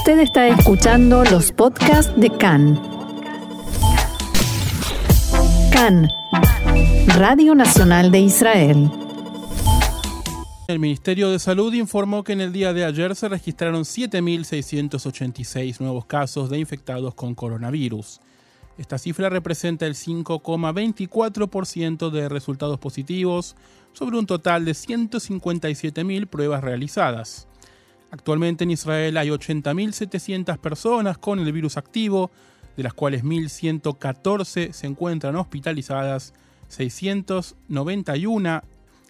Usted está escuchando los podcasts de CAN. CAN, Radio Nacional de Israel. El Ministerio de Salud informó que en el día de ayer se registraron 7.686 nuevos casos de infectados con coronavirus. Esta cifra representa el 5,24% de resultados positivos sobre un total de 157.000 pruebas realizadas. Actualmente en Israel hay 80.700 personas con el virus activo, de las cuales 1.114 se encuentran hospitalizadas, 691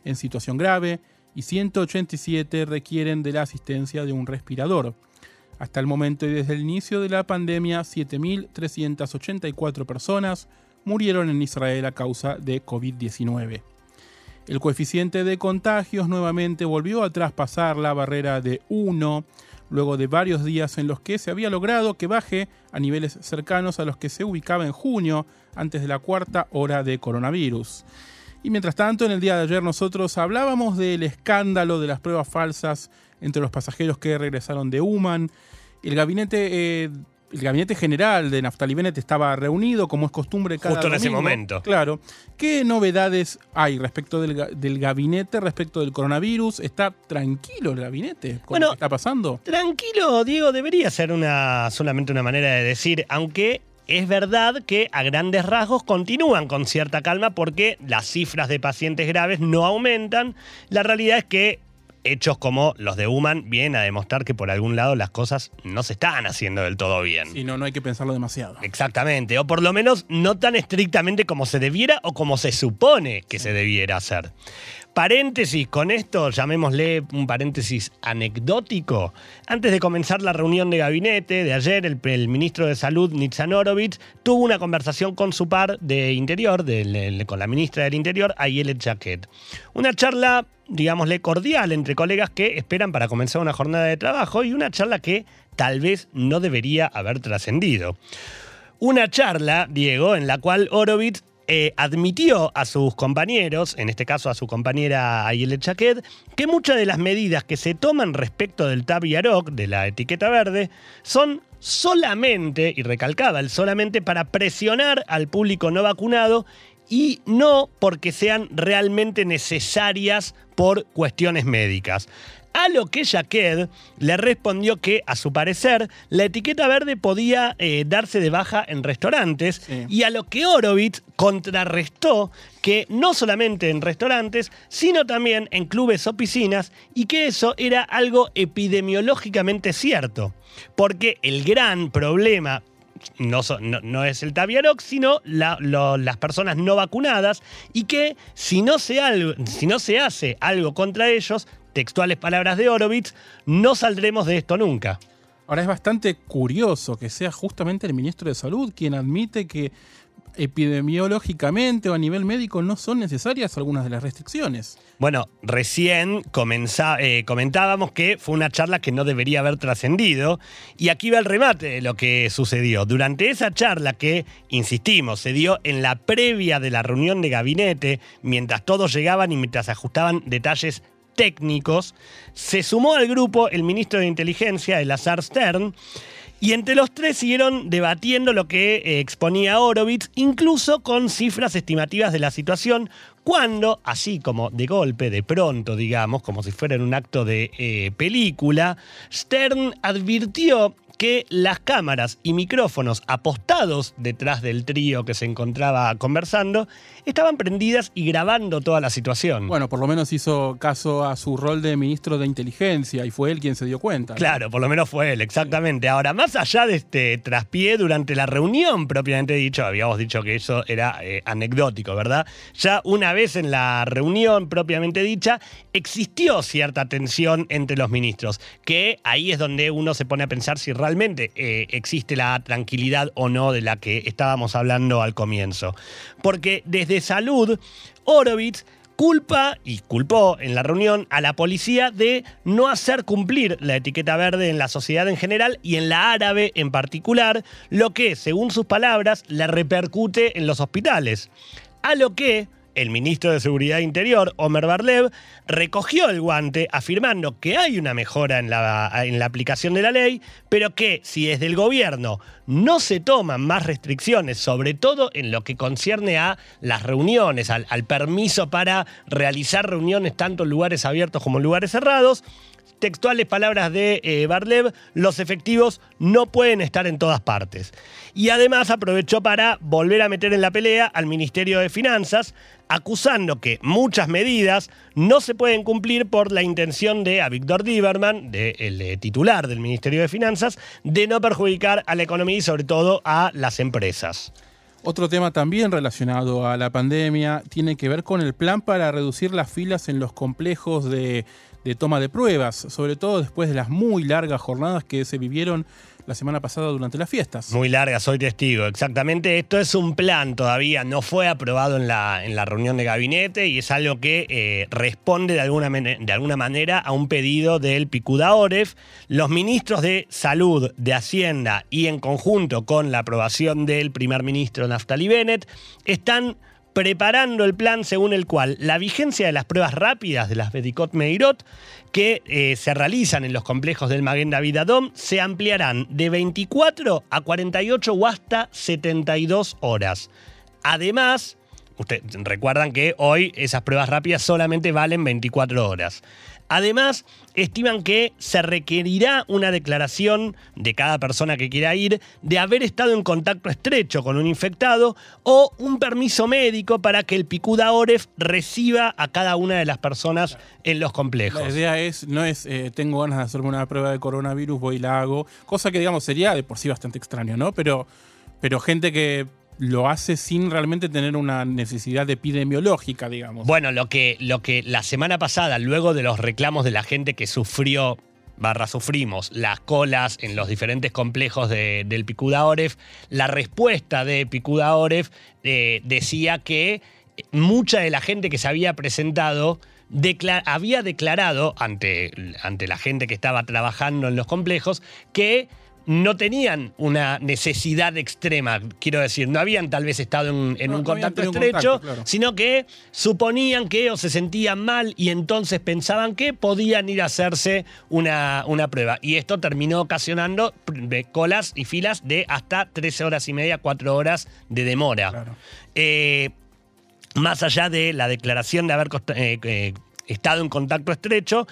en situación grave y 187 requieren de la asistencia de un respirador. Hasta el momento y desde el inicio de la pandemia, 7.384 personas murieron en Israel a causa de COVID-19. El coeficiente de contagios nuevamente volvió a traspasar la barrera de 1 luego de varios días en los que se había logrado que baje a niveles cercanos a los que se ubicaba en junio antes de la cuarta hora de coronavirus. Y mientras tanto, en el día de ayer nosotros hablábamos del escándalo de las pruebas falsas entre los pasajeros que regresaron de Uman. El gabinete eh, el gabinete general de Naftali Bennett estaba reunido, como es costumbre cada Justo en ese momento. Claro. ¿Qué novedades hay respecto del, gabinete, respecto del coronavirus? ¿Está tranquilo el gabinete con lo que está pasando? Tranquilo, Diego, debería ser una solamente una manera de decir, aunque es verdad que a grandes rasgos continúan con cierta calma porque las cifras de pacientes graves no aumentan. La realidad es que hechos como los de Human vienen a demostrar que por algún lado las cosas no se están haciendo del todo bien. Y no, no hay que pensarlo demasiado. Exactamente, o por lo menos no tan estrictamente como se debiera o como se supone que se debiera hacer. Paréntesis, con esto llamémosle un paréntesis anecdótico. Antes de comenzar la reunión de gabinete de ayer, el, ministro de Salud, Nitzan Orovitz, tuvo una conversación con su par de Interior, con la ministra del Interior, Ayelet Jaquet. Una charla digámosle, cordial entre colegas que esperan para comenzar una jornada de trabajo y una charla que tal vez no debería haber trascendido. Una charla, Diego, en la cual Orovitz eh, admitió a sus compañeros, en este caso a su compañera Ayele Chaquet, que muchas de las medidas que se toman respecto del Tab de la etiqueta verde, son solamente, y recalcaba el solamente, para presionar al público no vacunado y no porque sean realmente necesarias por cuestiones médicas. A lo que Jaqued le respondió que, a su parecer, la etiqueta verde podía eh, darse de baja en restaurantes y a lo que Horowitz contrarrestó que no solamente en restaurantes, sino también en clubes o piscinas y que eso era algo epidemiológicamente cierto. Porque el gran problema no, es el Taviarox, sino las personas no vacunadas y que si no, se si no se hace algo contra ellos, textuales palabras de Horowitz, no saldremos de esto nunca. Ahora es bastante curioso que sea justamente el ministro de Salud quien admite que epidemiológicamente o a nivel médico no son necesarias algunas de las restricciones. Bueno, recién eh, comentábamos que fue una charla que no debería haber trascendido y aquí va el remate de lo que sucedió. Durante esa charla que, insistimos, se dio en la previa de la reunión de gabinete, mientras todos llegaban y mientras ajustaban detalles técnicos, se sumó al grupo el ministro de Inteligencia, el Azar Stern, y entre los tres siguieron debatiendo lo que eh, exponía Horowitz, incluso con cifras estimativas de la situación, cuando, así como de golpe, de pronto, digamos, como si fuera en un acto de eh, película, Stern advirtió que las cámaras y micrófonos apostados detrás del trío que se encontraba conversando estaban prendidas y grabando toda la situación. Bueno, por lo menos hizo caso a su rol de ministro de inteligencia y fue él quien se dio cuenta. Claro, por lo menos fue él, exactamente. Ahora, más allá de este traspié durante la reunión propiamente dicho, habíamos dicho que eso era eh, anecdótico, ¿verdad? Ya una vez en la reunión propiamente dicha, existió cierta tensión entre los ministros, que ahí es donde uno se pone a pensar si realmente realmente eh, existe la tranquilidad o no de la que estábamos hablando al comienzo. Porque desde salud, Horowitz culpa y culpó en la reunión a la policía de no hacer cumplir la etiqueta verde en la sociedad en general y en la árabe en particular, lo que, según sus palabras, le repercute en los hospitales. A lo que el ministro de Seguridad Interior, Omer Barlev, recogió el guante afirmando que hay una mejora en la, en la aplicación de la ley, pero que si desde el gobierno no se toman más restricciones, sobre todo en lo que concierne a las reuniones, al, permiso para realizar reuniones tanto en lugares abiertos como en lugares cerrados, textuales palabras de eh, Barlev, los efectivos no pueden estar en todas partes. Y además aprovechó para volver a meter en la pelea al Ministerio de Finanzas, acusando que muchas medidas no se pueden cumplir por la intención de a Víctor Lieberman, el eh, titular del Ministerio de Finanzas, de no perjudicar a la economía y sobre todo a las empresas. Otro tema también relacionado a la pandemia tiene que ver con el plan para reducir las filas en los complejos de de toma de pruebas, sobre todo después de las muy largas jornadas que se vivieron la semana pasada durante las fiestas. Muy largas, soy testigo, exactamente. Esto es un plan todavía, no fue aprobado en la, en la reunión de gabinete y es algo que eh, responde de alguna, de alguna manera a un pedido del Picuda Oref. Los ministros de Salud, de Hacienda y en conjunto con la aprobación del primer ministro Naftali Bennett están preparando el plan según el cual la vigencia de las pruebas rápidas de las Bedicot Meirot que eh, se realizan en los complejos del Maguen David Adom se ampliarán de 24 a 48 o hasta 72 horas. Además, ustedes recuerdan que hoy esas pruebas rápidas solamente valen 24 horas. Además, estiman que se requerirá una declaración de cada persona que quiera ir de haber estado en contacto estrecho con un infectado o un permiso médico para que el Picuda Oref reciba a cada una de las personas en los complejos. La idea es, no es, eh, tengo ganas de hacerme una prueba de coronavirus, voy y la hago, cosa que digamos sería de por sí bastante extraño, ¿no? Pero, pero gente que lo hace sin realmente tener una necesidad epidemiológica, digamos. Bueno, lo que, lo que la semana pasada, luego de los reclamos de la gente que sufrió barra sufrimos las colas en los diferentes complejos del Picuda Oref, la respuesta de Picuda Oref eh, decía que mucha de la gente que se había presentado había declarado ante, ante la gente que estaba trabajando en los complejos que no tenían una necesidad extrema, quiero decir, no habían tal vez estado en, un contacto estrecho, sino que suponían que o se sentían mal y entonces pensaban que podían ir a hacerse una, una prueba. Y esto terminó ocasionando colas y filas de hasta 13 horas y media, 4 horas de demora. Eh, más allá de la declaración de haber eh, eh, estado en contacto estrecho,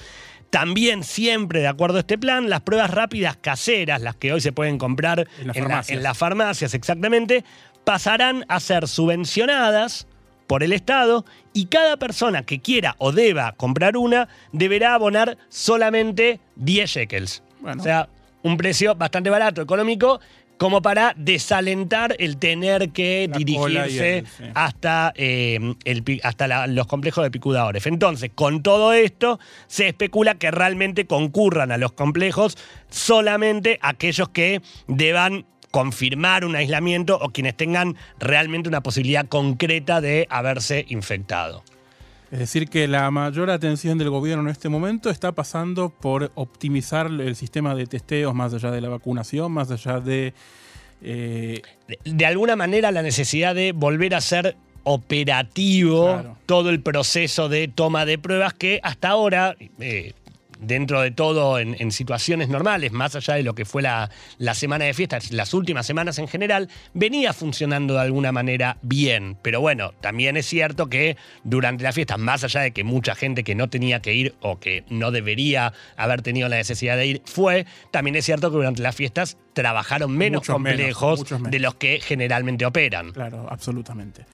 también siempre, de acuerdo a este plan, las pruebas rápidas caseras, las que hoy se pueden comprar en, las farmacias exactamente, pasarán a ser subvencionadas por el Estado y cada persona que quiera o deba comprar una deberá abonar solamente 10 shekels. O sea, un precio bastante barato, económico, como para desalentar el tener que dirigirse hasta, eh, el, hasta los complejos de picudadores. Entonces, con todo esto, se especula que realmente concurran a los complejos solamente aquellos que deban confirmar un aislamiento o quienes tengan realmente una posibilidad concreta de haberse infectado. Es decir, que la mayor atención del gobierno en este momento está pasando por optimizar el sistema de testeos más allá de la vacunación, más allá de... Eh, de, alguna manera la necesidad de volver a ser operativo todo el proceso de toma de pruebas que hasta ahora, eh, dentro de todo en, situaciones normales, más allá de lo que fue la, la, semana de fiestas, las últimas semanas en general, venía funcionando de alguna manera bien. Pero bueno, también es cierto que durante las fiestas, más allá de que mucha gente que no tenía que ir o que no debería haber tenido la necesidad de ir fue, también es cierto que durante las fiestas trabajaron menos complejos de los que generalmente operan. Claro, absolutamente.